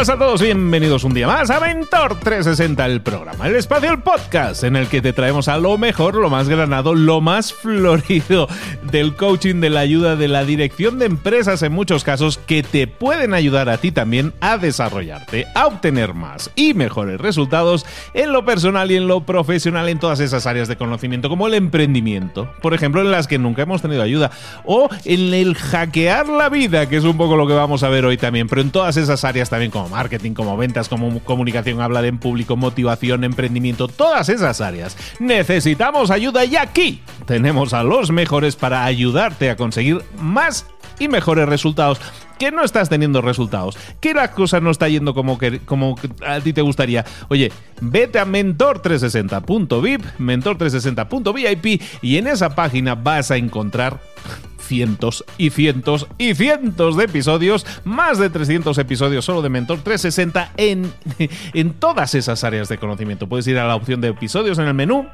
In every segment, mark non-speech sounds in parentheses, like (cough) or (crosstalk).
Hola a todos, bienvenidos un día más a Mentor 360, el programa, el espacio, el podcast en el que te traemos a lo mejor, lo más granado, lo más (laughs) florido del coaching, de la ayuda, de la dirección de empresas en muchos casos que te pueden ayudar a ti también a desarrollarte, a obtener más y mejores resultados en lo personal y en lo profesional en todas esas áreas de conocimiento como el emprendimiento, por ejemplo, en las que nunca hemos tenido ayuda, o en el hackear la vida, que es un poco lo que vamos a ver hoy también, pero en todas esas áreas también como marketing, como ventas, como comunicación, habla de en público, motivación, emprendimiento, todas esas áreas. Necesitamos ayuda y aquí tenemos a los mejores para ayudarte a conseguir más y mejores resultados que no estás teniendo resultados, que la cosa no está yendo como, que, como a ti te gustaría. Oye, vete a mentor360.vip, mentor360.vip y en esa página vas a encontrar cientos y cientos y cientos de episodios, más de 300 episodios solo de Mentor 360 en, en todas esas áreas de conocimiento. Puedes ir a la opción de episodios en el menú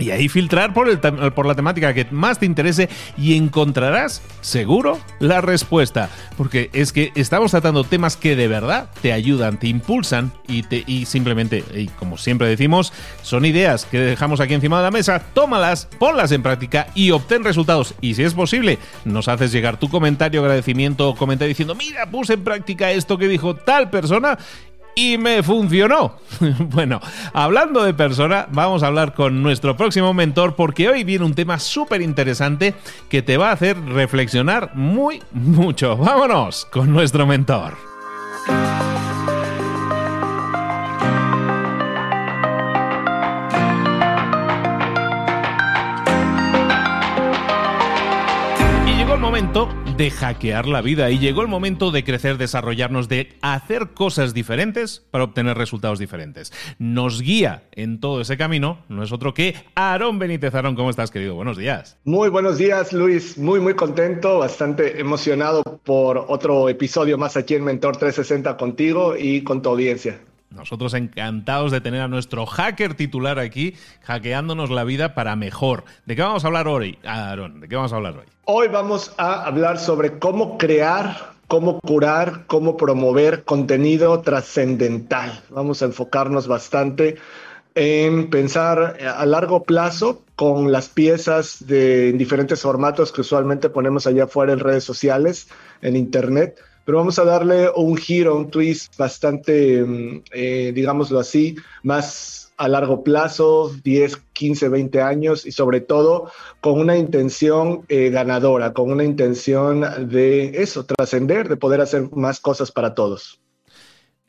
y ahí filtrar por, el, por la temática que más te interese y encontrarás, seguro, la respuesta. Porque es que estamos tratando temas que de verdad te ayudan, te impulsan y, te, y simplemente, y como siempre decimos, son ideas que dejamos aquí encima de la mesa, tómalas, ponlas en práctica y obtén resultados. Y si es posible, nos haces llegar tu comentario, agradecimiento o comentario diciendo, mira, puse en práctica esto que dijo tal persona y me funcionó. (laughs) bueno, hablando de persona, vamos a hablar con nuestro próximo mentor porque hoy viene un tema súper interesante que te va a hacer reflexionar muy mucho. (laughs) Vámonos con nuestro mentor. Y llegó el momento de hackear la vida y llegó el momento de crecer, desarrollarnos, de hacer cosas diferentes para obtener resultados diferentes. Nos guía en todo ese camino, no es otro que Aarón Benítez. Aarón, ¿cómo estás, querido? Buenos días. Muy buenos días, Luis. Muy, muy contento, bastante emocionado por otro episodio más aquí en Mentor 360 contigo y con tu audiencia. Nosotros encantados de tener a nuestro hacker titular aquí, hackeándonos la vida para mejor. ¿De qué vamos a hablar hoy, Aaron? ¿De qué vamos a hablar hoy? Hoy vamos a hablar sobre cómo crear, cómo curar, cómo promover contenido trascendental. Vamos a enfocarnos bastante en pensar a largo plazo con las piezas de diferentes formatos que usualmente ponemos allá afuera en redes sociales, en internet, pero vamos a darle un giro, un twist bastante, mm, eh, digámoslo así, más a largo plazo, 10, 15, 20 años y sobre todo con una intención eh, ganadora, con una intención de eso, trascender, de poder hacer más cosas para todos.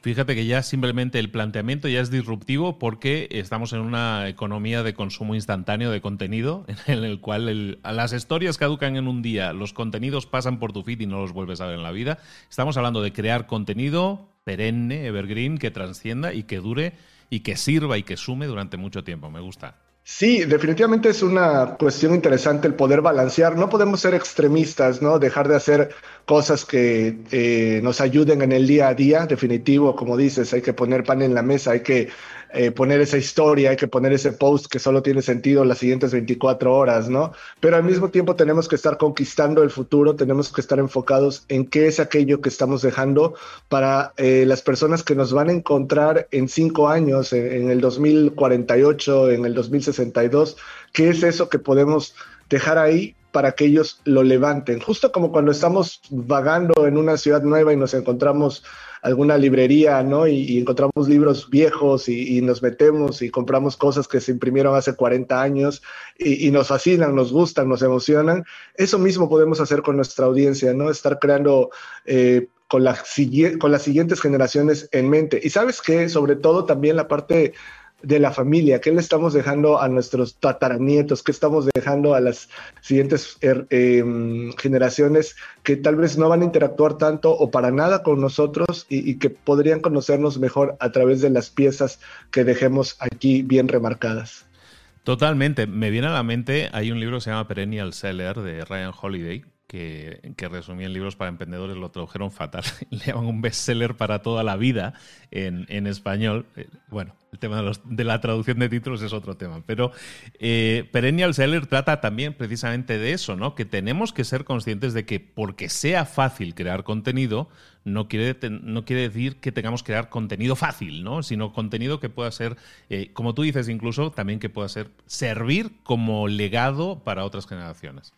Fíjate que ya simplemente el planteamiento ya es disruptivo porque estamos en una economía de consumo instantáneo de contenido (laughs) en el cual las historias caducan en un día, los contenidos pasan por tu feed y no los vuelves a ver en la vida. Estamos hablando de crear contenido perenne, evergreen, que transcienda y que dure y que sirva y que sume durante mucho tiempo. Me gusta. Sí, definitivamente es una cuestión interesante el poder balancear. No podemos ser extremistas, ¿no? Dejar de hacer cosas que eh, nos ayuden en el día a día, definitivo, como dices, hay que poner pan en la mesa, hay que eh, poner esa historia, hay que poner ese post que solo tiene sentido las siguientes 24 horas, ¿no? Pero al mismo tiempo tenemos que estar conquistando el futuro, tenemos que estar enfocados en qué es aquello que estamos dejando para eh, las personas que nos van a encontrar en cinco años, en, en el 2048, en el 2062, qué es eso que podemos dejar ahí para que ellos lo levanten. Justo como cuando estamos vagando en una ciudad nueva y nos encontramos alguna librería, ¿no? Y, encontramos libros viejos y, nos metemos y compramos cosas que se imprimieron hace 40 años y, nos fascinan, nos gustan, nos emocionan. Eso mismo podemos hacer con nuestra audiencia, ¿no? Estar creando... Eh, con, con las siguientes generaciones en mente. Y sabes que, sobre todo también la parte de la familia, qué le estamos dejando a nuestros tataranietos, qué estamos dejando a las siguientes er, em, generaciones que tal vez no van a interactuar tanto o para nada con nosotros y, que podrían conocernos mejor a través de las piezas que dejemos aquí bien remarcadas. Totalmente. Me viene a la mente, hay un libro que se llama Perennial Seller de Ryan Holiday, que, que en libros para emprendedores, lo tradujeron fatal. (laughs) Le llaman un bestseller para toda la vida en, en español. Eh, bueno, el tema de, la traducción de títulos es otro tema, pero eh, Perennial Seller trata también precisamente de eso, ¿no? Que tenemos que ser conscientes de que porque sea fácil crear contenido, no quiere, no quiere decir que tengamos que crear contenido fácil, ¿no? Sino contenido que pueda ser, eh, como tú dices incluso, también que pueda ser servir como legado para otras generaciones.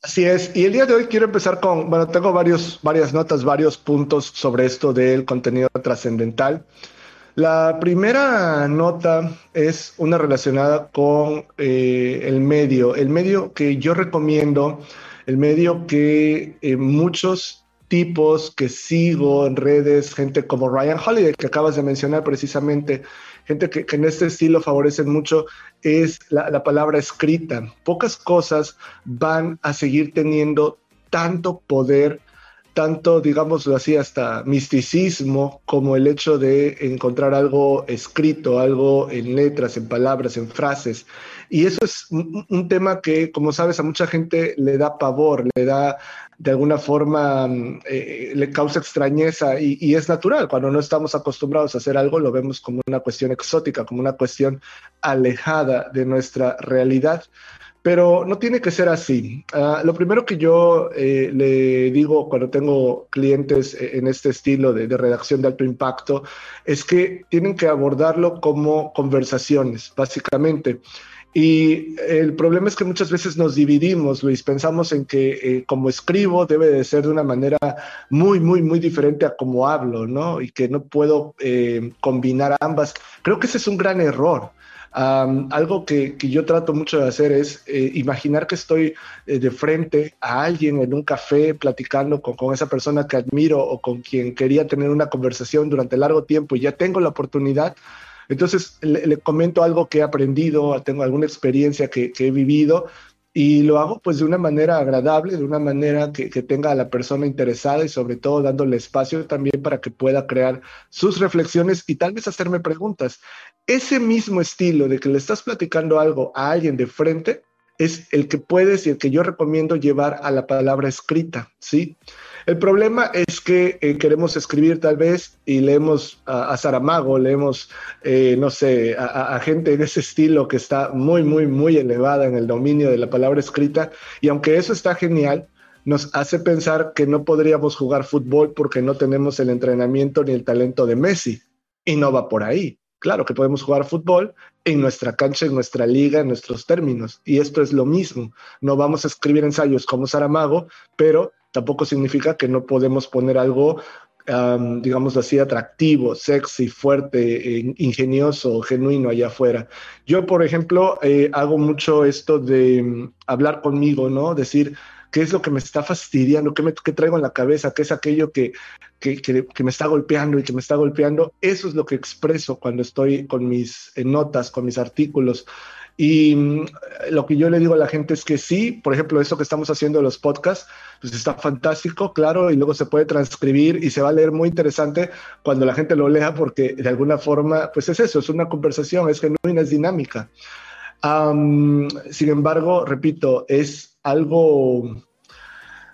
Así es, y el día de hoy quiero empezar con, bueno, tengo varios, varias notas, varios puntos sobre esto del contenido trascendental. La primera nota es una relacionada con eh, el medio, el medio que yo recomiendo, el medio que eh, muchos tipos que sigo en redes, gente como Ryan Holiday, que acabas de mencionar precisamente, gente que, en este estilo favorecen mucho, es la, palabra escrita. Pocas cosas van a seguir teniendo tanto poder tanto, digámoslo así, hasta misticismo como el hecho de encontrar algo escrito, algo en letras, en palabras, en frases. Y eso es un, tema que, como sabes, a mucha gente le da pavor, le da de alguna forma, mm, eh, le causa extrañeza y, es natural. Cuando no estamos acostumbrados a hacer algo, lo vemos como una cuestión exótica, como una cuestión alejada de nuestra realidad pero no tiene que ser así. Ah, lo primero que yo eh, le digo cuando tengo clientes eh, en este estilo de, redacción de alto impacto es que tienen que abordarlo como conversaciones, básicamente. Y el problema es que muchas veces nos dividimos, Luis, pensamos en que eh, como escribo debe de ser de una manera muy, muy, muy diferente a como hablo, ¿no? Y que no puedo combinar ambas. Creo que ese es un gran error algo que, yo trato mucho de hacer es eh, imaginar que estoy eh, de frente a alguien en un café platicando con, esa persona que admiro o con quien quería tener una conversación durante largo tiempo y ya tengo la oportunidad. Entonces le, comento algo que he aprendido, tengo alguna experiencia que, he vivido y lo hago pues de una manera agradable, de una manera que, que, tenga a la persona interesada y sobre todo dándole espacio también para que pueda crear sus reflexiones y tal vez hacerme preguntas. Ese mismo estilo de que le estás platicando algo a alguien de frente es el que puedes y el que yo recomiendo llevar a la palabra escrita, ¿sí? El problema es que eh, queremos escribir tal vez y leemos a, Saramago, leemos, eh, no sé, a, gente de ese estilo que está muy, muy, muy elevada en el dominio de la palabra escrita. Y aunque eso está genial, nos hace pensar que no podríamos jugar fútbol porque no tenemos el entrenamiento ni el talento de Messi. Y no va por ahí. Claro que podemos jugar fútbol en nuestra cancha, en nuestra liga, en nuestros términos. Y esto es lo mismo. No vamos a escribir ensayos como Saramago, pero tampoco significa que no podemos poner algo, digamos así, atractivo, sexy, fuerte, eh, ingenioso, genuino allá afuera. Yo, por ejemplo, eh, hago mucho esto de mm, hablar conmigo, ¿no? Decir, qué es lo que me está fastidiando, qué, me, traigo en la cabeza, qué es aquello que, me está golpeando y que me está golpeando. Eso es lo que expreso cuando estoy con mis notas, con mis artículos. Y mm, lo que yo le digo a la gente es que sí, por ejemplo, eso que estamos haciendo los podcasts, pues está fantástico, claro, y luego se puede transcribir y se va a leer muy interesante cuando la gente lo lea, porque de alguna forma, pues es eso, es una conversación, es genuina, es dinámica. sin embargo, repito, es algo,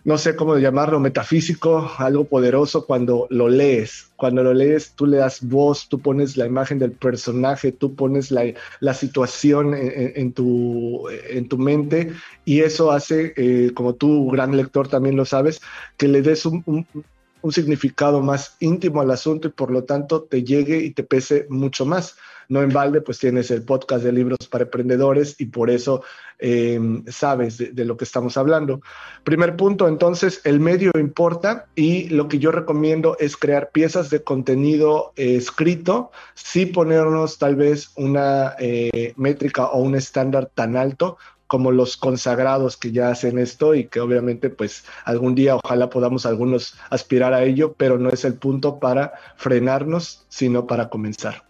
no sé cómo llamarlo, metafísico, algo poderoso cuando lo lees. Cuando lo lees, tú le das voz, tú pones la imagen del personaje, tú pones la, situación en, tu, en tu mente y eso hace, eh, como tú, gran lector, también lo sabes, que le des un significado más íntimo al asunto y por lo tanto te llegue y te pese mucho más. No en balde, pues tienes el podcast de libros para emprendedores y por eso eh, sabes de, lo que estamos hablando. Primer punto, entonces, el medio importa y lo que yo recomiendo es crear piezas de contenido eh, escrito, sí ponernos tal vez una eh, métrica o un estándar tan alto como los consagrados que ya hacen esto y que obviamente pues algún día ojalá podamos algunos aspirar a ello, pero no es el punto para frenarnos, sino para comenzar.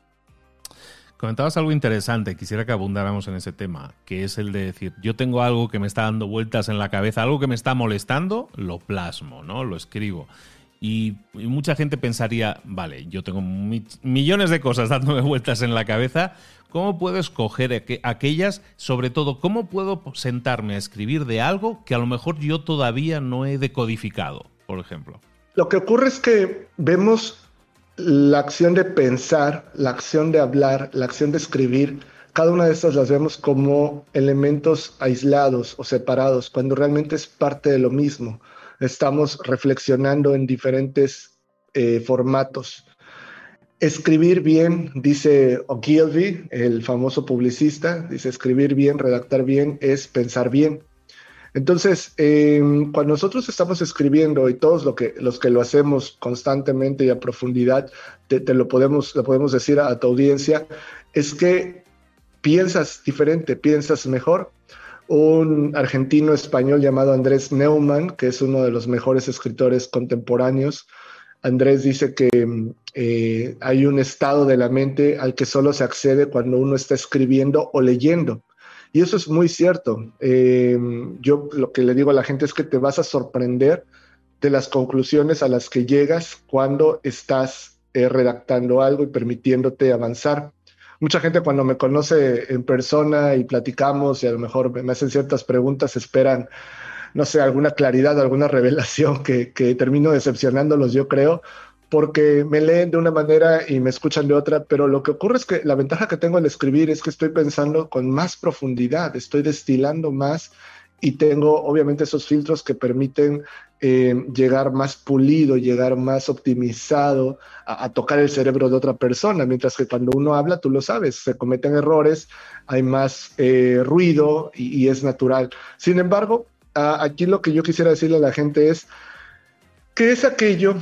Comentabas algo interesante, quisiera que abundáramos en ese tema, que es el de decir, yo tengo algo que me está dando vueltas en la cabeza, algo que me está molestando, lo plasmo, ¿no? Lo escribo. Y, mucha gente pensaría, vale, yo tengo millones de cosas dándome vueltas en la cabeza, ¿cómo puedo escoger aquellas? Sobre todo, ¿cómo puedo sentarme a escribir de algo que a lo mejor yo todavía no he decodificado, por ejemplo? Lo que ocurre es que vemos la acción de pensar, la acción de hablar, la acción de escribir, cada una de estas las vemos como elementos aislados o separados, cuando realmente es parte de lo mismo. Estamos reflexionando en diferentes eh, formatos. Escribir bien, dice Ogilvy, el famoso publicista, dice escribir bien, redactar bien, es pensar bien. Entonces, em, cuando nosotros estamos escribiendo y todos lo que, los que lo hacemos constantemente y a profundidad, te, lo, podemos, lo podemos decir a, tu audiencia, es que piensas diferente, piensas mejor. Un argentino español llamado Andrés Neumann, que es uno de los mejores escritores contemporáneos, Andrés dice que eh, hay un estado de la mente al que solo se accede cuando uno está escribiendo o leyendo. Y eso es muy cierto. Eh, yo lo que le digo a la gente es que te vas a sorprender de las conclusiones a las que llegas cuando estás eh, redactando algo y permitiéndote avanzar. Mucha gente cuando me conoce en persona y platicamos y a lo mejor me hacen ciertas preguntas, esperan, no sé, alguna claridad, alguna revelación que, termino decepcionándolos, yo creo, porque me leen de una manera y me escuchan de otra, pero lo que ocurre es que la ventaja que tengo al escribir es que estoy pensando con más profundidad, estoy destilando más y tengo obviamente esos filtros que permiten eh, llegar más pulido, llegar más optimizado a, tocar el cerebro de otra persona, mientras que cuando uno habla, tú lo sabes, se cometen errores, hay más eh, ruido y, es natural. Sin embargo, aquí lo que yo quisiera decirle a la gente es, que es aquello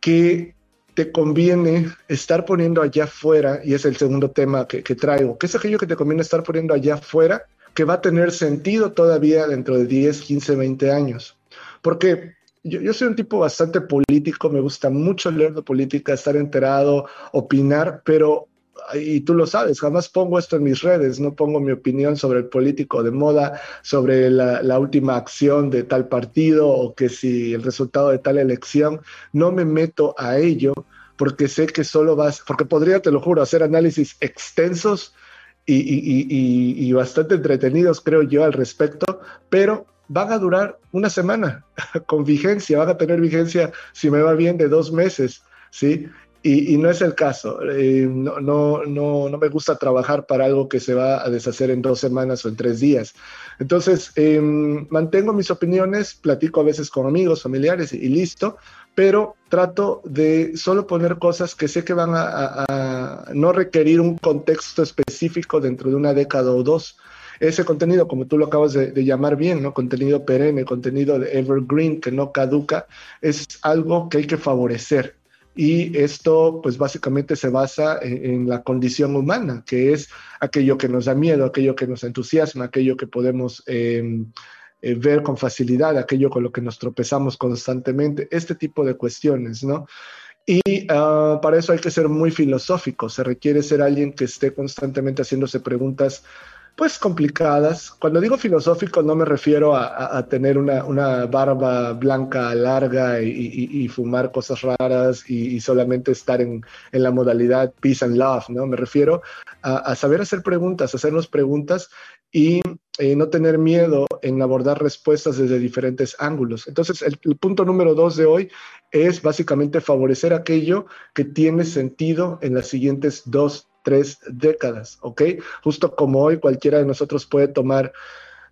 que te conviene estar poniendo allá afuera, y es el segundo tema que, traigo, ¿qué es aquello que te conviene estar poniendo allá afuera que va a tener sentido todavía dentro de 10, 15, 20 años? Porque yo, soy un tipo bastante político, me gusta mucho leer de política, estar enterado, opinar, pero y tú lo sabes, jamás pongo esto en mis redes, no pongo mi opinión sobre el político de moda, sobre la, última acción de tal partido o que si el resultado de tal elección, no me meto a ello porque sé que solo vas, porque podría, te lo juro, hacer análisis extensos y, y bastante entretenidos, creo yo, al respecto, pero van a durar una semana (laughs) con vigencia, van a tener vigencia, si me va bien, de dos meses, ¿sí? Y, no es el caso. Eh, no, no, no, me gusta trabajar para algo que se va a deshacer en dos semanas o en tres días. Entonces, em, mantengo mis opiniones, platico a veces con amigos, familiares y, listo, pero trato de solo poner cosas que sé que van a, no requerir un contexto específico dentro de una década o dos ese contenido, como tú lo acabas de, de, llamar bien, ¿no? Contenido perenne, contenido de evergreen que no caduca, es algo que hay que favorecer y esto pues básicamente se basa en, la condición humana, que es aquello que nos da miedo, aquello que nos entusiasma, aquello que podemos em, eh, ver con facilidad, aquello con lo que nos tropezamos constantemente, este tipo de cuestiones, ¿no? Y ah, para eso hay que ser muy filosófico, se requiere ser alguien que esté constantemente haciéndose preguntas pues complicadas. Cuando digo filosófico no me refiero a, tener una, barba blanca larga y, fumar cosas raras y, solamente estar en, la modalidad peace and love, ¿no? Me refiero a, saber hacer preguntas, hacernos preguntas y eh, no tener miedo en abordar respuestas desde diferentes ángulos. Entonces, el, el, punto número dos de hoy es básicamente favorecer aquello que tiene sentido en las siguientes dos tres décadas, ¿ok? Justo como hoy cualquiera de nosotros puede tomar,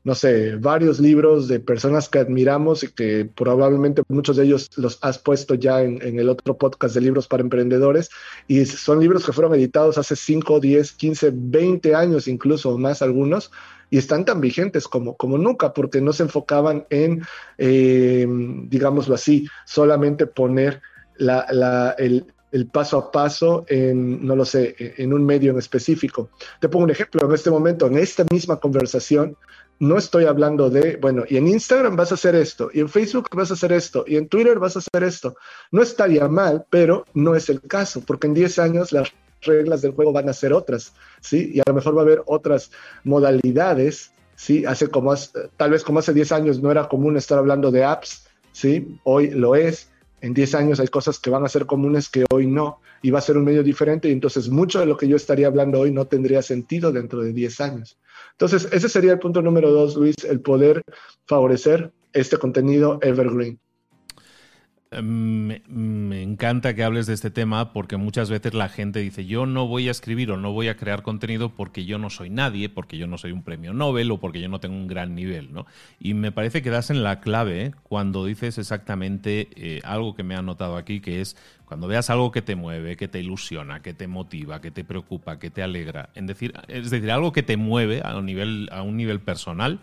no sé, varios libros de personas que admiramos y que probablemente muchos de ellos los has puesto ya en, el otro podcast de libros para emprendedores y son libros que fueron editados hace 5, 10, 15, 20 años incluso más algunos y están tan vigentes como, como nunca porque no se enfocaban en, eh, digámoslo así, solamente poner la, la, el, el paso a paso en, no lo sé, en un medio en específico. Te pongo un ejemplo, en este momento, en esta misma conversación, no estoy hablando de, bueno, y en Instagram vas a hacer esto, y en Facebook vas a hacer esto, y en Twitter vas a hacer esto. No estaría mal, pero no es el caso, porque en 10 años las reglas del juego van a ser otras, ¿sí? Y a lo mejor va a haber otras modalidades, ¿sí? Hace como, tal vez como hace 10 años no era común estar hablando de apps, ¿sí? Hoy lo es en 10 años hay cosas que van a ser comunes que hoy no, y va a ser un medio diferente, y entonces mucho de lo que yo estaría hablando hoy no tendría sentido dentro de 10 años. Entonces, ese sería el punto número dos, Luis, el poder favorecer este contenido evergreen. Me, me, encanta que hables de este tema porque muchas veces la gente dice yo no voy a escribir o no voy a crear contenido porque yo no soy nadie, porque yo no soy un premio Nobel o porque yo no tengo un gran nivel, ¿no? Y me parece que das en la clave cuando dices exactamente eh, algo que me ha notado aquí, que es cuando veas algo que te mueve, que te ilusiona, que te motiva, que te preocupa, que te alegra, en decir, es decir, algo que te mueve a nivel, a un nivel personal,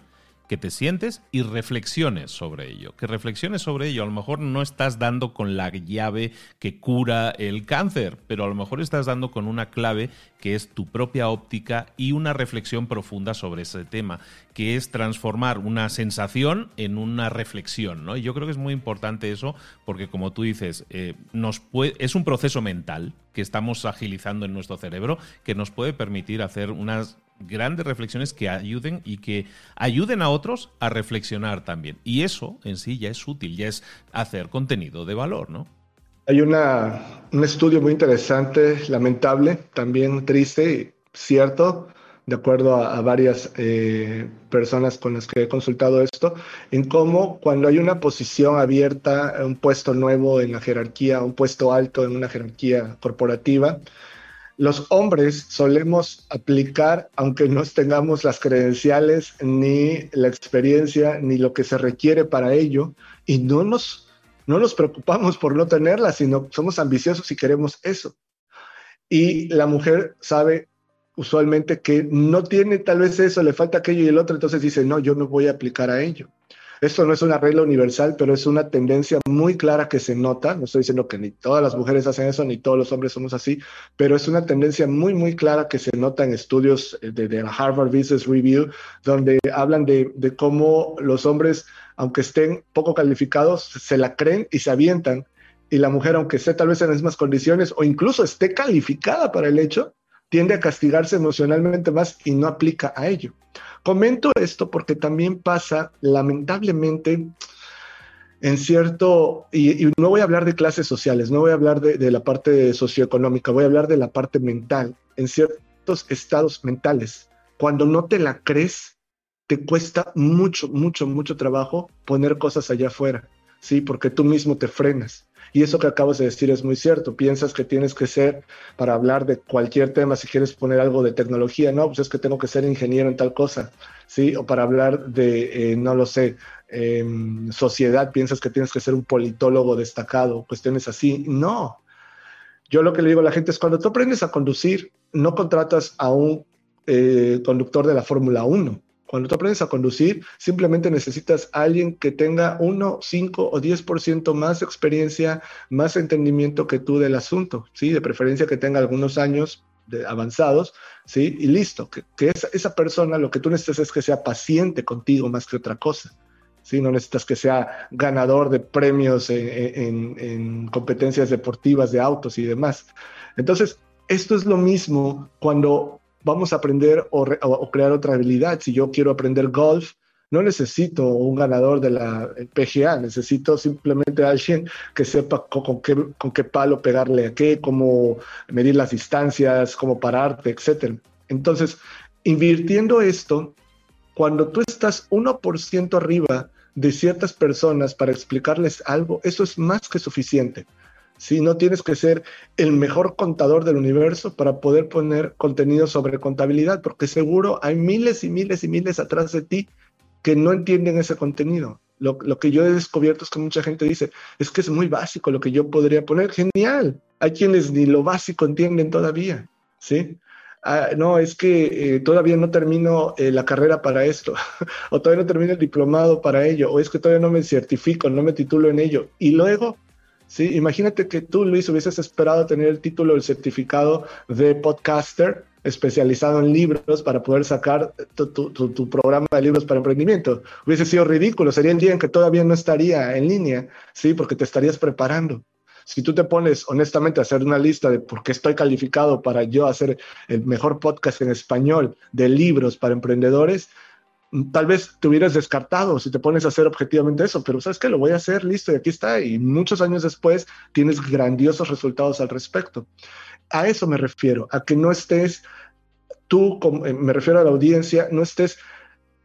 que te sientes y reflexiones sobre ello. Que reflexiones sobre ello. A lo mejor no estás dando con la llave que cura el cáncer, pero a lo mejor estás dando con una clave que es tu propia óptica y una reflexión profunda sobre ese tema, que es transformar una sensación en una reflexión. Y yo creo que es muy importante eso porque, como tú dices, eh, es un proceso mental que estamos agilizando en nuestro cerebro que nos puede permitir hacer unas grandes reflexiones que ayuden y que ayuden a otros a reflexionar también. Y eso en sí ya es útil, ya es hacer contenido de valor, ¿no? Hay una, un estudio muy interesante, lamentable, también triste, cierto, de acuerdo a, varias eh, personas con las que he consultado esto, en cómo cuando hay una posición abierta, un puesto nuevo en la jerarquía, un puesto alto en una jerarquía corporativa, los hombres solemos aplicar, aunque no tengamos las credenciales, ni la experiencia, ni lo que se requiere para ello, y no nos, no nos preocupamos por no tenerla, sino somos ambiciosos y queremos eso. Y la mujer sabe usualmente que no tiene tal vez eso, le falta aquello y el otro, entonces dice, no, yo no voy a aplicar a ello. Esto no es una regla universal, pero es una tendencia muy clara que se nota. No estoy diciendo que ni todas las mujeres hacen eso, ni todos los hombres somos así, pero es una tendencia muy, muy clara que se nota en estudios de, la Harvard Business Review, donde hablan de, de cómo los hombres, aunque estén poco calificados, se la creen y se avientan. Y la mujer, aunque esté tal vez en las mismas condiciones o incluso esté calificada para el hecho, tiende a castigarse emocionalmente más y no aplica a ello. Comento esto porque también pasa, lamentablemente, en cierto, y, no voy a hablar de clases sociales, no voy a hablar de, la parte socioeconómica, voy a hablar de la parte mental, en ciertos estados mentales. Cuando no te la crees, te cuesta mucho, mucho, mucho trabajo poner cosas allá afuera, ¿sí? Porque tú mismo te frenas. Y eso que acabas de decir es muy cierto. Piensas que tienes que ser, para hablar de cualquier tema, si quieres poner algo de tecnología, no, pues es que tengo que ser ingeniero en tal cosa, ¿sí? O para hablar de, eh, no lo sé, em, sociedad, piensas que tienes que ser un politólogo destacado, cuestiones así. No. Yo lo que le digo a la gente es cuando tú aprendes a conducir, no contratas a un eh, conductor de la Fórmula 1 cuando tú aprendes a conducir, simplemente necesitas a alguien que tenga 1, 5 o 10% más experiencia, más entendimiento que tú del asunto, ¿sí? De preferencia que tenga algunos años de avanzados, ¿sí? Y listo, que, esa, esa, persona lo que tú necesitas es que sea paciente contigo más que otra cosa. ¿Sí? No necesitas que sea ganador de premios en, en competencias deportivas de autos y demás. Entonces, esto es lo mismo cuando vamos a aprender o, crear otra habilidad. Si yo quiero aprender golf, no necesito un ganador de la PGA, necesito simplemente alguien que sepa con, qué, con, qué, palo pegarle a qué, cómo medir las distancias, cómo pararte, etc. Entonces, invirtiendo esto, cuando tú estás 1% arriba de ciertas personas para explicarles algo, eso es más que suficiente. ¿Sí? No tienes que ser el mejor contador del universo para poder poner contenido sobre contabilidad, porque seguro hay miles y miles y miles atrás de ti que no entienden ese contenido. Lo, que yo he descubierto es que mucha gente dice, es que es muy básico lo que yo podría poner. Genial. Hay quienes ni lo básico entienden todavía, ¿sí? Ah, no, es que eh, todavía no termino eh, la carrera para esto, (laughs) o todavía no termino el diplomado para ello, o es que todavía no me certifico, no me titulo en ello. Y luego ¿sí? Imagínate que tú, Luis, hubieses esperado tener el título, el certificado de podcaster especializado en libros para poder sacar tu, programa de libros para emprendimiento. Hubiese sido ridículo, sería el día en que todavía no estaría en línea, ¿sí? Porque te estarías preparando. Si tú te pones honestamente a hacer una lista de por qué estoy calificado para yo hacer el mejor podcast en español de libros para emprendedores, tal vez te hubieras descartado si te pones a hacer objetivamente eso, pero sabes que lo voy a hacer, listo, y aquí está, y muchos años después tienes grandiosos resultados al respecto. A eso me refiero, a que no estés tú, eh, me refiero a la audiencia, no estés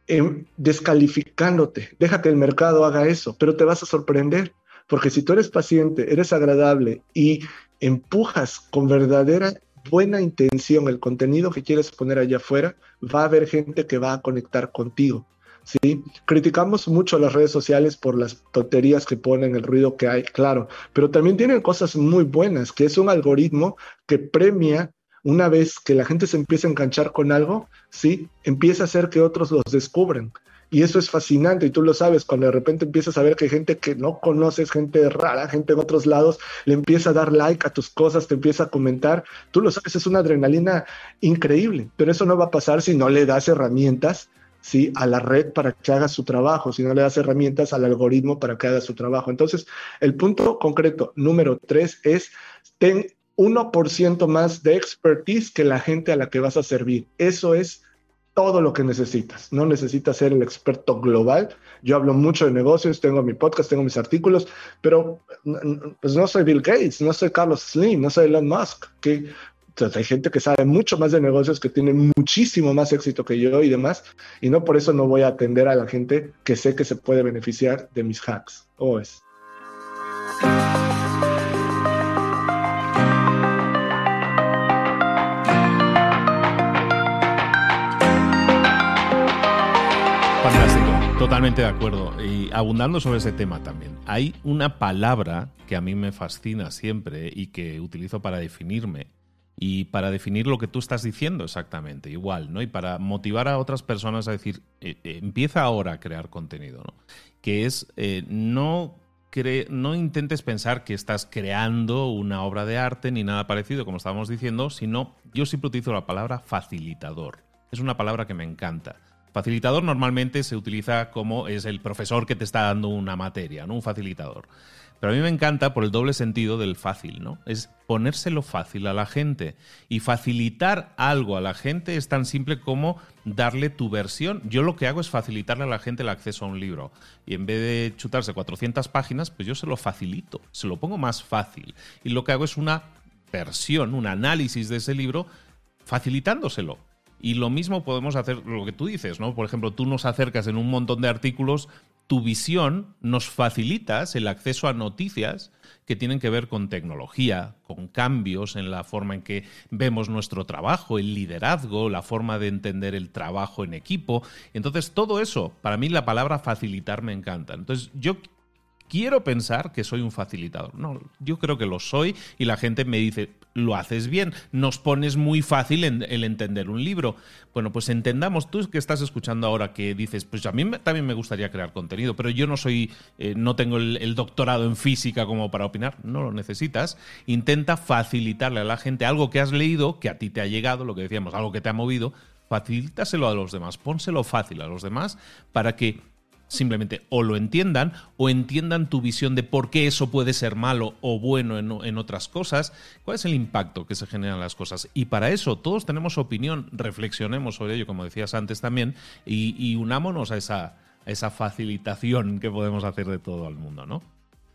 em, descalificándote, deja que el mercado haga eso, pero te vas a sorprender, porque si tú eres paciente, eres agradable y empujas con verdadera buena intención el contenido que quieres poner allá afuera, va a haber gente que va a conectar contigo. ¿sí? Criticamos mucho las redes sociales por las tonterías que ponen, el ruido que hay, claro, pero también tienen cosas muy buenas, que es un algoritmo que premia una vez que la gente se empieza a enganchar con algo, ¿sí? Empieza a hacer que otros los descubran. Y eso es fascinante y tú lo sabes, cuando de repente empiezas a ver que gente que no conoces, gente rara, gente en otros lados, le empieza a dar like a tus cosas, te empieza a comentar, tú lo sabes, es una adrenalina increíble, pero eso no va a pasar si no le das herramientas ¿sí? a la red para que haga su trabajo, si no le das herramientas al algoritmo para que haga su trabajo. Entonces, el punto concreto número tres es, ten 1% más de expertise que la gente a la que vas a servir. Eso es todo lo que necesitas. No necesitas ser el experto global. Yo hablo mucho de negocios, tengo mi podcast, tengo mis artículos, pero pues no soy Bill Gates, no soy Carlos Slim, no soy Elon Musk. Que hay gente que sabe mucho más de negocios, que tiene muchísimo más éxito que yo y demás, y no por eso no voy a atender a la gente que sé que se puede beneficiar de mis hacks. ¿O es? Totalmente de acuerdo. Y abundando sobre ese tema también. Hay una palabra que a mí me fascina siempre y que utilizo para definirme y para definir lo que tú estás diciendo exactamente, igual, ¿no? Y para motivar a otras personas a decir, eh, eh, empieza ahora a crear contenido, ¿no? Que es, eh, no, no intentes pensar que estás creando una obra de arte ni nada parecido, como estábamos diciendo, sino yo siempre utilizo la palabra facilitador. Es una palabra que me encanta Facilitador normalmente se utiliza como es el profesor que te está dando una materia, ¿no? Un facilitador. Pero a mí me encanta por el doble sentido del fácil, ¿no? Es ponérselo fácil a la gente. Y facilitar algo a la gente es tan simple como darle tu versión. Yo lo que hago es facilitarle a la gente el acceso a un libro. Y en vez de chutarse 400 páginas, pues yo se lo facilito, se lo pongo más fácil. Y lo que hago es una versión, un análisis de ese libro facilitándoselo. Y lo mismo podemos hacer lo que tú dices, ¿no? Por ejemplo, tú nos acercas en un montón de artículos tu visión nos facilitas el acceso a noticias que tienen que ver con tecnología, con cambios en la forma en que vemos nuestro trabajo, el liderazgo, la forma de entender el trabajo en equipo. Entonces, todo eso, para mí la palabra facilitar me encanta. Entonces, yo quiero pensar que soy un facilitador. No, yo creo que lo soy y la gente me dice, lo haces bien, nos pones muy fácil el entender un libro. Bueno, pues entendamos, tú que estás escuchando ahora que dices, pues a mí también me gustaría crear contenido, pero yo no soy, eh, no tengo el, doctorado en física como para opinar, no lo necesitas. Intenta facilitarle a la gente algo que has leído, que a ti te ha llegado, lo que decíamos, algo que te ha movido, facilítaselo a los demás, pónselo fácil a los demás para que simplemente o lo entiendan o entiendan tu visión de por qué eso puede ser malo o bueno en, otras cosas, cuál es el impacto que se generan las cosas. Y para eso todos tenemos opinión, reflexionemos sobre ello, como decías antes también, y, unámonos a esa, esa facilitación que podemos hacer de todo el mundo, ¿no?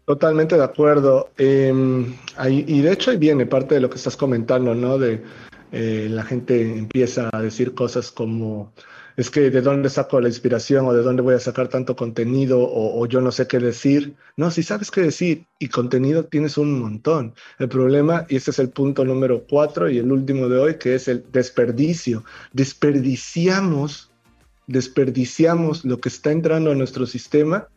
Totalmente de acuerdo. Em, y de hecho ahí viene parte de lo que estás comentando, ¿no? De eh, la gente empieza a decir cosas como es que de dónde saco la inspiración o de dónde voy a sacar tanto contenido o, yo no sé qué decir. No, si sabes qué decir y contenido tienes un montón. El problema, y este es el punto número cuatro y el último de hoy, que es el desperdicio. Desperdiciamos, desperdiciamos lo que está entrando a nuestro sistema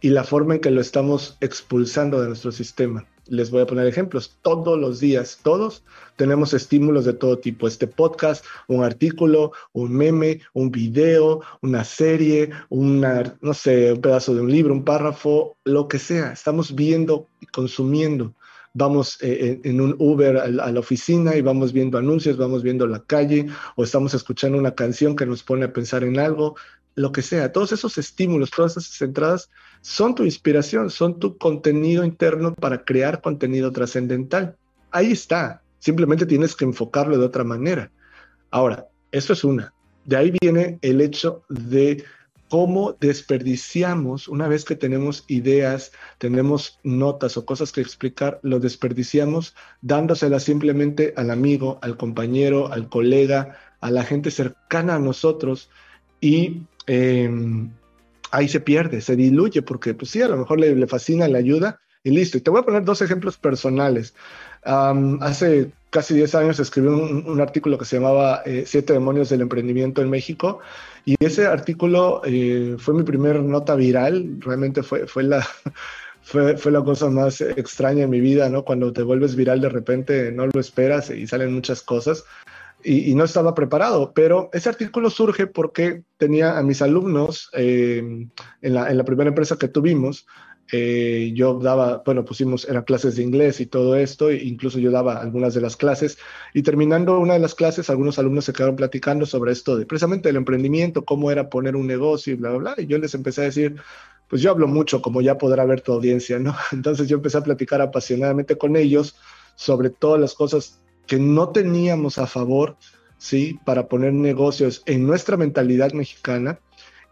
y la forma en que lo estamos expulsando de nuestro sistema. Les voy a poner ejemplos. Todos los días, todos tenemos estímulos de todo tipo. Este podcast, un artículo, un meme, un video, una serie, una, no sé, un pedazo de un libro, un párrafo, lo que sea. Estamos viendo y consumiendo. Vamos eh, en un Uber a la oficina y vamos viendo anuncios, vamos viendo la calle o estamos escuchando una canción que nos pone a pensar en algo, lo que sea. Todos esos estímulos, todas esas entradas son tu inspiración, son tu contenido interno para crear contenido trascendental. Ahí está, simplemente tienes que enfocarlo de otra manera. Ahora, eso es una. De ahí viene el hecho de cómo desperdiciamos, una vez que tenemos ideas, tenemos notas o cosas que explicar, lo desperdiciamos dándoselas simplemente al amigo, al compañero, al colega, a la gente cercana a nosotros y em, ahí se pierde, se diluye, porque pues sí, a lo mejor le, fascina, le ayuda y listo. Y te voy a poner dos ejemplos personales. hace casi 10 años escribí un, artículo que se llamaba eh, Siete demonios del emprendimiento en México y ese artículo eh, fue mi primer nota viral, realmente fue, fue la... (laughs) Fue, fue, la cosa más extraña en mi vida, ¿no? Cuando te vuelves viral de repente no lo esperas y salen muchas cosas y, no estaba preparado, pero ese artículo surge porque tenía a mis alumnos eh, en, la, en, la, primera empresa que tuvimos. Eh, yo daba, bueno, pusimos, eran clases de inglés y todo esto, e incluso yo daba algunas de las clases, y terminando una de las clases, algunos alumnos se quedaron platicando sobre esto, de precisamente el emprendimiento, cómo era poner un negocio y bla, bla, bla, y yo les empecé a decir, pues yo hablo mucho, como ya podrá ver tu audiencia, ¿no? (laughs) Entonces yo empecé a platicar apasionadamente con ellos sobre todas las cosas que no teníamos a favor, ¿sí? Para poner negocios en nuestra mentalidad mexicana.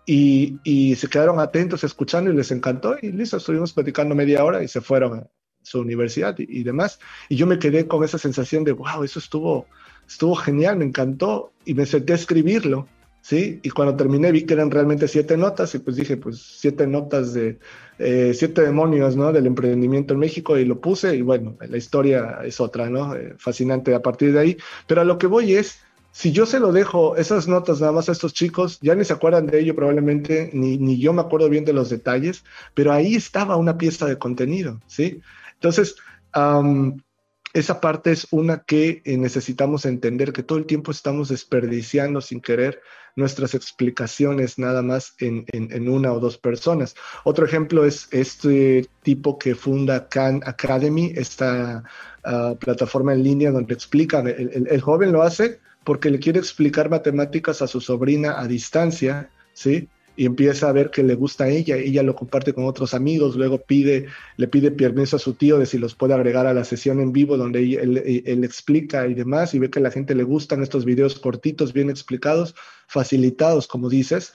Y, y, se quedaron atentos escuchando y les encantó y listo, estuvimos platicando media hora y se fueron a su universidad y, demás. Y yo me quedé con esa sensación de, wow, eso estuvo, estuvo genial, me encantó y me senté a escribirlo. ¿Sí? Y cuando terminé vi que eran realmente siete notas y pues dije, pues siete notas de eh, siete demonios, ¿no? Del emprendimiento en México y lo puse y bueno, la historia es otra, ¿no? Eh, fascinante a partir de ahí. Pero a lo que voy es, si yo se lo dejo esas notas nada más a estos chicos, ya ni se acuerdan de ello probablemente, ni, ni yo me acuerdo bien de los detalles, pero ahí estaba una pieza de contenido, ¿sí? Entonces, esa parte es una que necesitamos entender, que todo el tiempo estamos desperdiciando sin querer nuestras explicaciones nada más en, en, una o dos personas. Otro ejemplo es este tipo que funda Khan Academy, esta ah, plataforma en línea donde explican, el, el, joven lo hace porque le quiere explicar matemáticas a su sobrina a distancia, ¿sí? Y empieza a ver que le gusta a ella, ella lo comparte con otros amigos, luego pide, le pide permiso a su tío de si los puede agregar a la sesión en vivo donde él, explica y demás, y ve que a la gente le gustan estos videos cortitos, bien explicados, facilitados, como dices,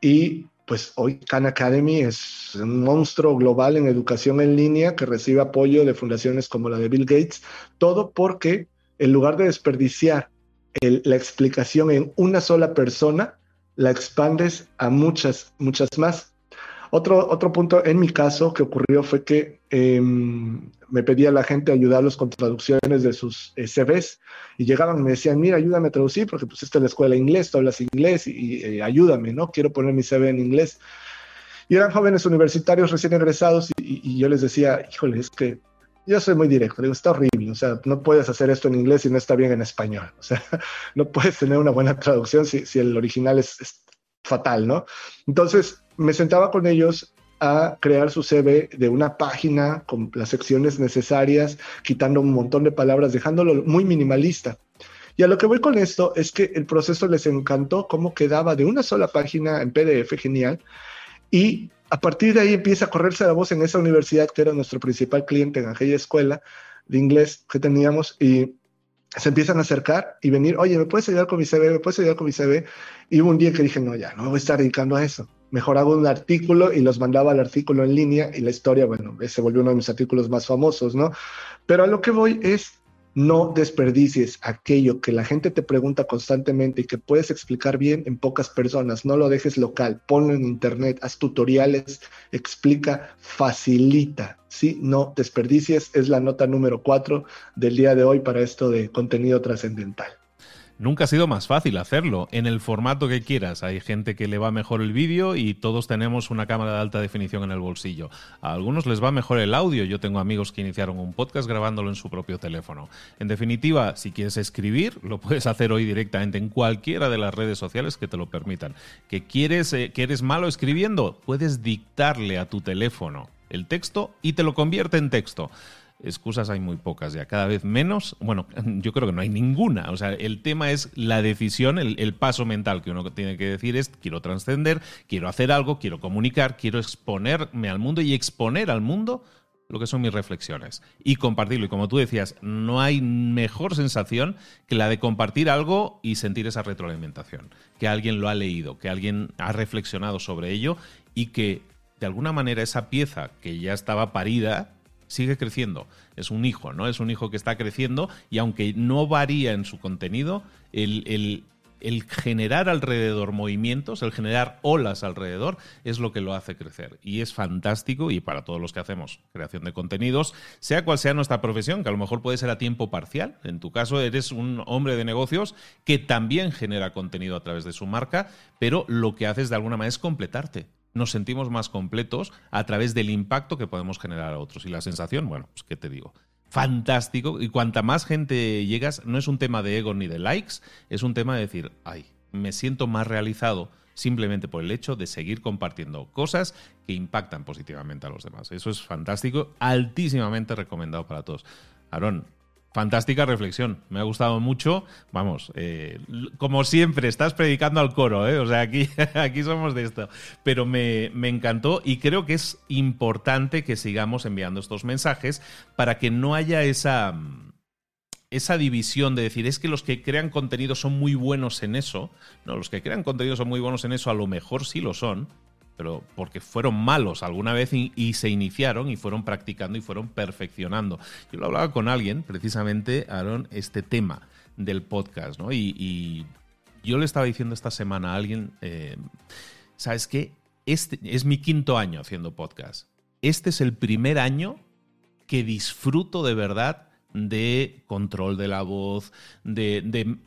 y pues hoy Khan Academy es un monstruo global en educación en línea que recibe apoyo de fundaciones como la de Bill Gates, todo porque en lugar de desperdiciar la explicación en una sola persona, la expandes a muchas, muchas más. Otro, otro punto en mi caso que ocurrió fue que em, me pedía la gente ayudarlos con traducciones de sus eh, CVs y llegaban y me decían, mira, ayúdame a traducir porque pues esta es la escuela de inglés, tú hablas inglés y, eh, ayúdame, ¿no? Quiero poner mi CV en inglés. Y eran jóvenes universitarios recién egresados y, y yo les decía, híjole, es que yo soy muy directo, digo, está horrible, o sea, no puedes hacer esto en inglés si no está bien en español, o sea, (laughs) no puedes tener una buena traducción si, si el original es, es, fatal, ¿no? Entonces, me sentaba con ellos a crear su CV de una página con las secciones necesarias, quitando un montón de palabras, dejándolo muy minimalista. Y a lo que voy con esto es que el proceso les encantó cómo quedaba de una sola página en PDF, genial, y a partir de ahí empieza a correrse la voz en esa universidad que era nuestro principal cliente en aquella escuela de inglés que teníamos y se empiezan a acercar y venir, oye, ¿me puedes ayudar con mi CV? ¿Me puedes ayudar con mi CV? Y hubo un día que dije, no, ya, no me voy a estar dedicando a eso. Mejor hago un artículo y los mandaba al artículo en línea y la historia, bueno, se volvió uno de mis artículos más famosos, ¿no? Pero a lo que voy es, no desperdicies aquello que la gente te pregunta constantemente y que puedes explicar bien en pocas personas. No lo dejes local, ponlo en internet, haz tutoriales, explica, facilita. ¿sí? No desperdicies es la nota número cuatro del día de hoy para esto de contenido trascendental. Nunca ha sido más fácil hacerlo, en el formato que quieras. Hay gente que le va mejor el vídeo y todos tenemos una cámara de alta definición en el bolsillo. A algunos les va mejor el audio. Yo tengo amigos que iniciaron un podcast grabándolo en su propio teléfono. En definitiva, si quieres escribir, lo puedes hacer hoy directamente en cualquiera de las redes sociales que te lo permitan. ¿Que, quieres, eh, que eres malo escribiendo? Puedes dictarle a tu teléfono el texto y te lo convierte en texto excusas hay muy pocas ya, cada vez menos. Bueno, (laughs) yo creo que no hay ninguna. O sea, el tema es la decisión, el, paso mental que uno tiene que decir es quiero trascender, quiero hacer algo, quiero comunicar, quiero exponerme al mundo y exponer al mundo lo que son mis reflexiones y compartirlo. Y como tú decías, no hay mejor sensación que la de compartir algo y sentir esa retroalimentación, que alguien lo ha leído, que alguien ha reflexionado sobre ello y que de alguna manera esa pieza que ya estaba parida sigue creciendo. Es un hijo, ¿no? Es un hijo que está creciendo y aunque no varía en su contenido, el, generar alrededor movimientos, el generar olas alrededor, es lo que lo hace crecer. Y es fantástico y para todos los que hacemos creación de contenidos, sea cual sea nuestra profesión, que a lo mejor puede ser a tiempo parcial, en tu caso eres un hombre de negocios que también genera contenido a través de su marca, pero lo que haces de alguna manera es completarte nos sentimos más completos a través del impacto que podemos generar a otros. Y la sensación, bueno, pues qué te digo. Fantástico. Y cuanta más gente llegas, no es un tema de ego ni de likes, es un tema de decir, ay, me siento más realizado simplemente por el hecho de seguir compartiendo cosas que impactan positivamente a los demás. Eso es fantástico, altísimamente recomendado para todos. Aarón, Fantástica reflexión, me ha gustado mucho. Vamos, eh, como siempre, estás predicando al coro, ¿eh? o sea, aquí, (laughs) aquí somos de esto. Pero me, me, encantó y creo que es importante que sigamos enviando estos mensajes para que no haya esa, esa división de decir, es que los que crean contenido son muy buenos en eso. No, los que crean contenido son muy buenos en eso, a lo mejor sí lo son, pero porque fueron malos alguna vez y, se iniciaron y fueron practicando y fueron perfeccionando. Yo lo hablaba con alguien, precisamente, Aaron, este tema del podcast, ¿no? Y, yo le estaba diciendo esta semana a alguien, eh, ¿sabes qué? Este es mi quinto año haciendo podcast. Este es el primer año que disfruto de verdad de control de la voz, de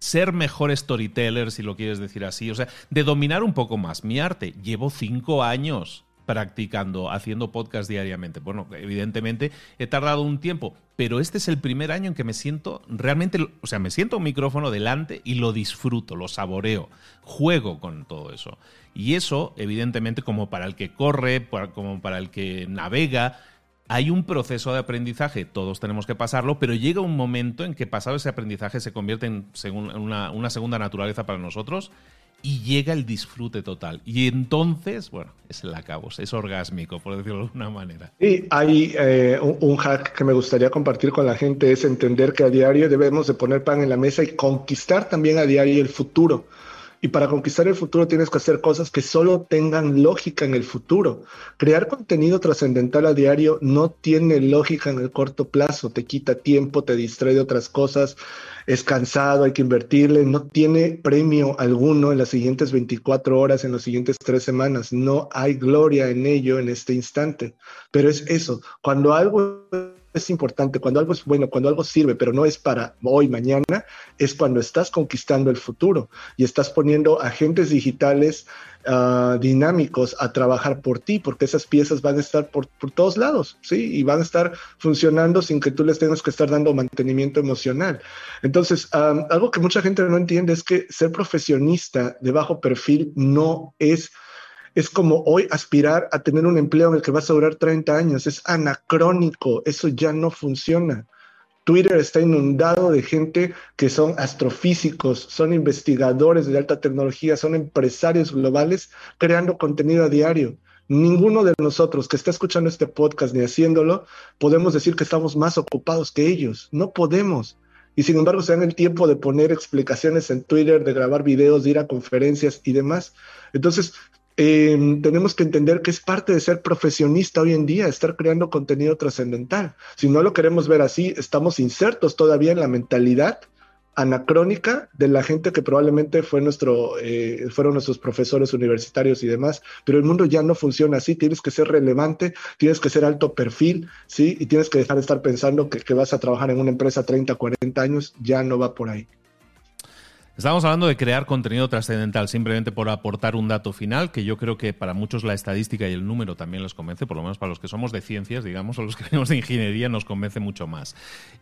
ser mejor storyteller, si lo quieres decir así, o sea, de dominar un poco más mi arte. Llevo cinco años practicando, haciendo podcast diariamente. Bueno, evidentemente he tardado un tiempo, pero este es el primer año en que me siento realmente, o sea, me siento un micrófono delante y lo disfruto, lo saboreo, juego con todo eso. Y eso, evidentemente, como para el que corre, como para el que navega, hay un proceso de aprendizaje, todos tenemos que pasarlo, pero llega un momento en que pasado ese aprendizaje se convierte en, una, segunda naturaleza para nosotros y llega el disfrute total. Y entonces, bueno, es el acabo, es orgásmico, por decirlo de alguna manera. Y hay eh, un, hack que me gustaría compartir con la gente, es entender que a diario debemos de poner pan en la mesa y conquistar también a diario el futuro. Y para conquistar el futuro tienes que hacer cosas que solo tengan lógica en el futuro. Crear contenido trascendental a diario no tiene lógica en el corto plazo, te quita tiempo, te distrae de otras cosas, es cansado, hay que invertirle, no tiene premio alguno en las siguientes 24 horas, en las siguientes tres semanas. No hay gloria en ello en este instante. Pero es eso, cuando algo es importante, cuando algo es bueno, cuando algo sirve, pero no es para hoy, mañana, es cuando estás conquistando el futuro y estás poniendo agentes digitales uh, dinámicos a trabajar por ti, porque esas piezas van a estar por, por, todos lados, ¿sí? Y van a estar funcionando sin que tú les tengas que estar dando mantenimiento emocional. Entonces, um, algo que mucha gente no entiende es que ser profesionista de bajo perfil no es es como hoy aspirar a tener un empleo en el que vas a durar 30 años. Es anacrónico, eso ya no funciona. Twitter está inundado de gente que son astrofísicos, son investigadores de alta tecnología, son empresarios globales creando contenido a diario. Ninguno de nosotros que está escuchando este podcast ni haciéndolo podemos decir que estamos más ocupados que ellos. No podemos. Y sin embargo se dan el tiempo de poner explicaciones en Twitter, de grabar videos, de ir a conferencias y demás. Entonces, Em, tenemos que entender que es parte de ser profesionista hoy en día, estar creando contenido trascendental. Si no lo queremos ver así, estamos insertos todavía en la mentalidad anacrónica de la gente que probablemente fue nuestro, eh, fueron nuestros profesores universitarios y demás, pero el mundo ya no funciona así, tienes que ser relevante, tienes que ser alto perfil, ¿sí? Y tienes que dejar de estar pensando que, que vas a trabajar en una empresa 30, 40 años, ya no va por ahí. Estamos hablando de crear contenido trascendental, simplemente por aportar un dato final, que yo creo que para muchos la estadística y el número también les convence, por lo menos para los que somos de ciencias, digamos, o los que venimos de ingeniería, nos convence mucho más.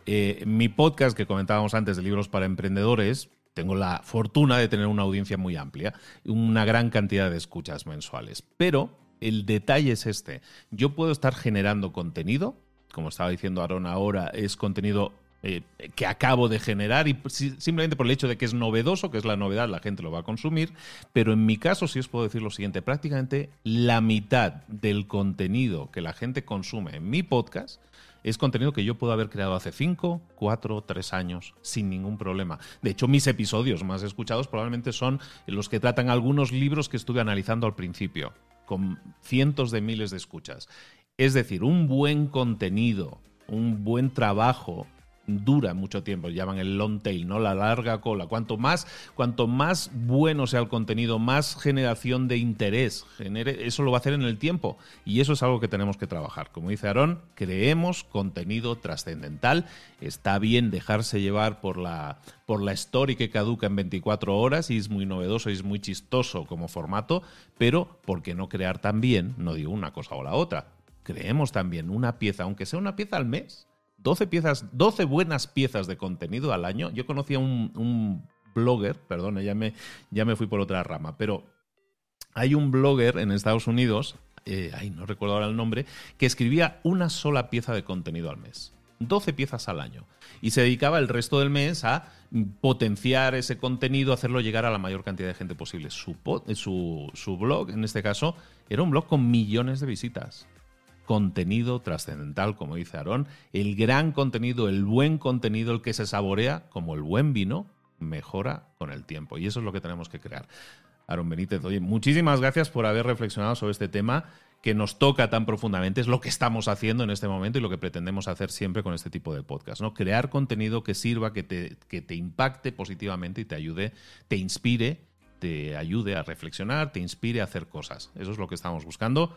Eh, mi podcast que comentábamos antes de libros para emprendedores, tengo la fortuna de tener una audiencia muy amplia, una gran cantidad de escuchas mensuales, pero el detalle es este, yo puedo estar generando contenido, como estaba diciendo Aaron ahora, es contenido eh, que acabo de generar y simplemente por el hecho de que es novedoso, que es la novedad, la gente lo va a consumir, pero en mi caso sí os puedo decir lo siguiente, prácticamente la mitad del contenido que la gente consume en mi podcast es contenido que yo puedo haber creado hace 5, 4, 3 años sin ningún problema. De hecho, mis episodios más escuchados probablemente son los que tratan algunos libros que estuve analizando al principio, con cientos de miles de escuchas. Es decir, un buen contenido, un buen trabajo dura mucho tiempo, llaman el long tail, ¿no? La larga cola. Cuanto más, cuanto más bueno sea el contenido, más generación de interés genere, eso lo va a hacer en el tiempo. Y eso es algo que tenemos que trabajar. Como dice Aarón, creemos contenido trascendental. Está bien dejarse llevar por la, por la story que caduca en 24 horas y es muy novedoso y es muy chistoso como formato, pero ¿por qué no crear también, no digo una cosa o la otra, creemos también una pieza, aunque sea una pieza al mes, 12 piezas, 12 buenas piezas de contenido al año. Yo conocía un, un blogger, perdón, ya me, ya me fui por otra rama, pero hay un blogger en Estados Unidos, eh, ay, no recuerdo ahora el nombre, que escribía una sola pieza de contenido al mes. 12 piezas al año. Y se dedicaba el resto del mes a potenciar ese contenido, hacerlo llegar a la mayor cantidad de gente posible. Su, su, su blog, en este caso, era un blog con millones de visitas contenido trascendental, como dice Aarón, el gran contenido, el buen contenido, el que se saborea como el buen vino, mejora con el tiempo. Y eso es lo que tenemos que crear. Aarón Benítez, oye, muchísimas gracias por haber reflexionado sobre este tema que nos toca tan profundamente, es lo que estamos haciendo en este momento y lo que pretendemos hacer siempre con este tipo de podcast, ¿no? Crear contenido que sirva, que te, que te impacte positivamente y te ayude, te inspire, te ayude a reflexionar, te inspire a hacer cosas. Eso es lo que estamos buscando.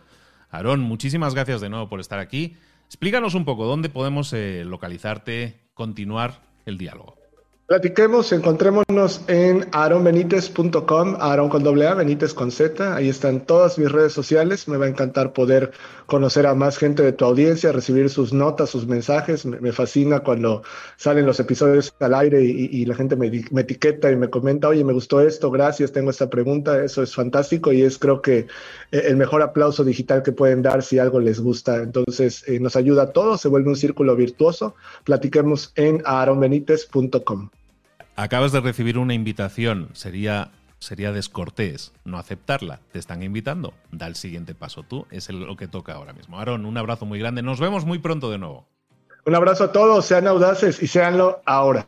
Aarón, muchísimas gracias de nuevo por estar aquí. Explícanos un poco dónde podemos eh, localizarte, continuar el diálogo. Platiquemos, encontrémonos en aaronbenitez.com, Aaron con doble A, Benítez con Z. Ahí están todas mis redes sociales. Me va a encantar poder conocer a más gente de tu audiencia, recibir sus notas, sus mensajes. Me, fascina cuando salen los episodios al aire y, la gente me, etiqueta y me comenta, oye, me gustó esto, gracias, tengo esta pregunta. Eso es fantástico y es creo que eh, el mejor aplauso digital que pueden dar si algo les gusta. Entonces, eh, nos ayuda a todos, se vuelve un círculo virtuoso. Platiquemos en aaronbenitez.com. Acabas de recibir una invitación, sería, sería descortés no aceptarla. Te están invitando, da el siguiente paso tú, es lo que toca ahora mismo. Aaron, un abrazo muy grande, nos vemos muy pronto de nuevo. Un abrazo a todos, sean audaces y seanlo ahora.